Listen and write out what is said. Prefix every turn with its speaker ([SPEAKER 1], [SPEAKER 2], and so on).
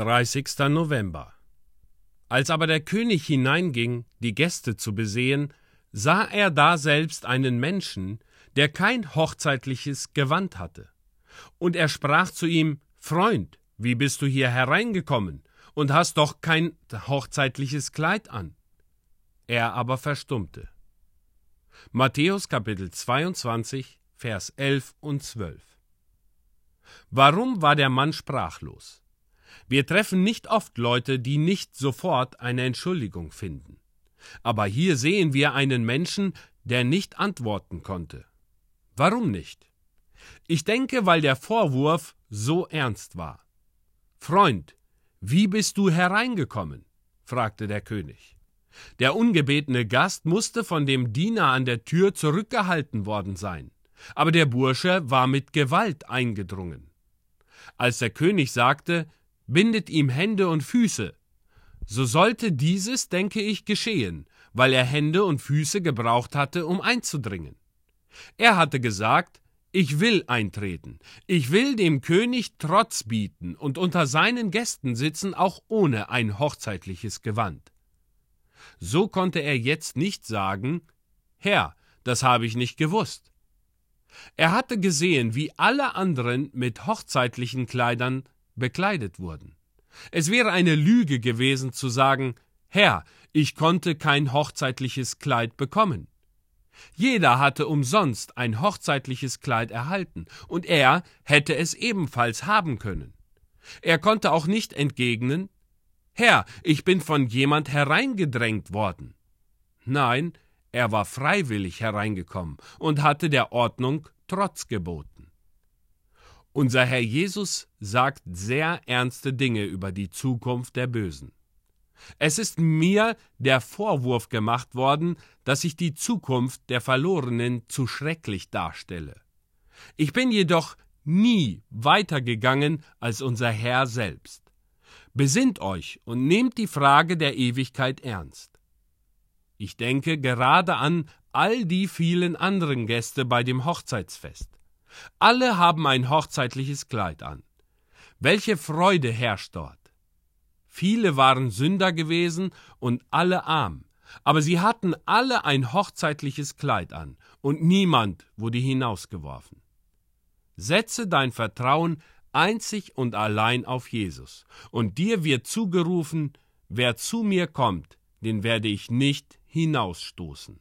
[SPEAKER 1] 30. November. Als aber der König hineinging, die Gäste zu besehen, sah er da selbst einen Menschen, der kein hochzeitliches Gewand hatte. Und er sprach zu ihm, Freund, wie bist du hier hereingekommen und hast doch kein hochzeitliches Kleid an? Er aber verstummte. Matthäus Kapitel 22, Vers 11 und 12. Warum war der Mann sprachlos? Wir treffen nicht oft Leute, die nicht sofort eine Entschuldigung finden. Aber hier sehen wir einen Menschen, der nicht antworten konnte. Warum nicht? Ich denke, weil der Vorwurf so ernst war. Freund, wie bist du hereingekommen? fragte der König. Der ungebetene Gast musste von dem Diener an der Tür zurückgehalten worden sein, aber der Bursche war mit Gewalt eingedrungen. Als der König sagte, bindet ihm Hände und Füße, so sollte dieses, denke ich, geschehen, weil er Hände und Füße gebraucht hatte, um einzudringen. Er hatte gesagt, ich will eintreten, ich will dem König Trotz bieten und unter seinen Gästen sitzen, auch ohne ein hochzeitliches Gewand. So konnte er jetzt nicht sagen, Herr, das habe ich nicht gewusst. Er hatte gesehen, wie alle anderen mit hochzeitlichen Kleidern bekleidet wurden. Es wäre eine Lüge gewesen zu sagen, Herr, ich konnte kein hochzeitliches Kleid bekommen. Jeder hatte umsonst ein hochzeitliches Kleid erhalten, und er hätte es ebenfalls haben können. Er konnte auch nicht entgegnen Herr, ich bin von jemand hereingedrängt worden. Nein, er war freiwillig hereingekommen und hatte der Ordnung Trotz geboten. Unser Herr Jesus sagt sehr ernste Dinge über die Zukunft der Bösen. Es ist mir der Vorwurf gemacht worden, dass ich die Zukunft der Verlorenen zu schrecklich darstelle. Ich bin jedoch nie weitergegangen als unser Herr selbst. Besinnt euch und nehmt die Frage der Ewigkeit ernst. Ich denke gerade an all die vielen anderen Gäste bei dem Hochzeitsfest. Alle haben ein hochzeitliches Kleid an. Welche Freude herrscht dort! Viele waren Sünder gewesen und alle arm, aber sie hatten alle ein hochzeitliches Kleid an, und niemand wurde hinausgeworfen. Setze dein Vertrauen einzig und allein auf Jesus, und dir wird zugerufen, wer zu mir kommt, den werde ich nicht hinausstoßen.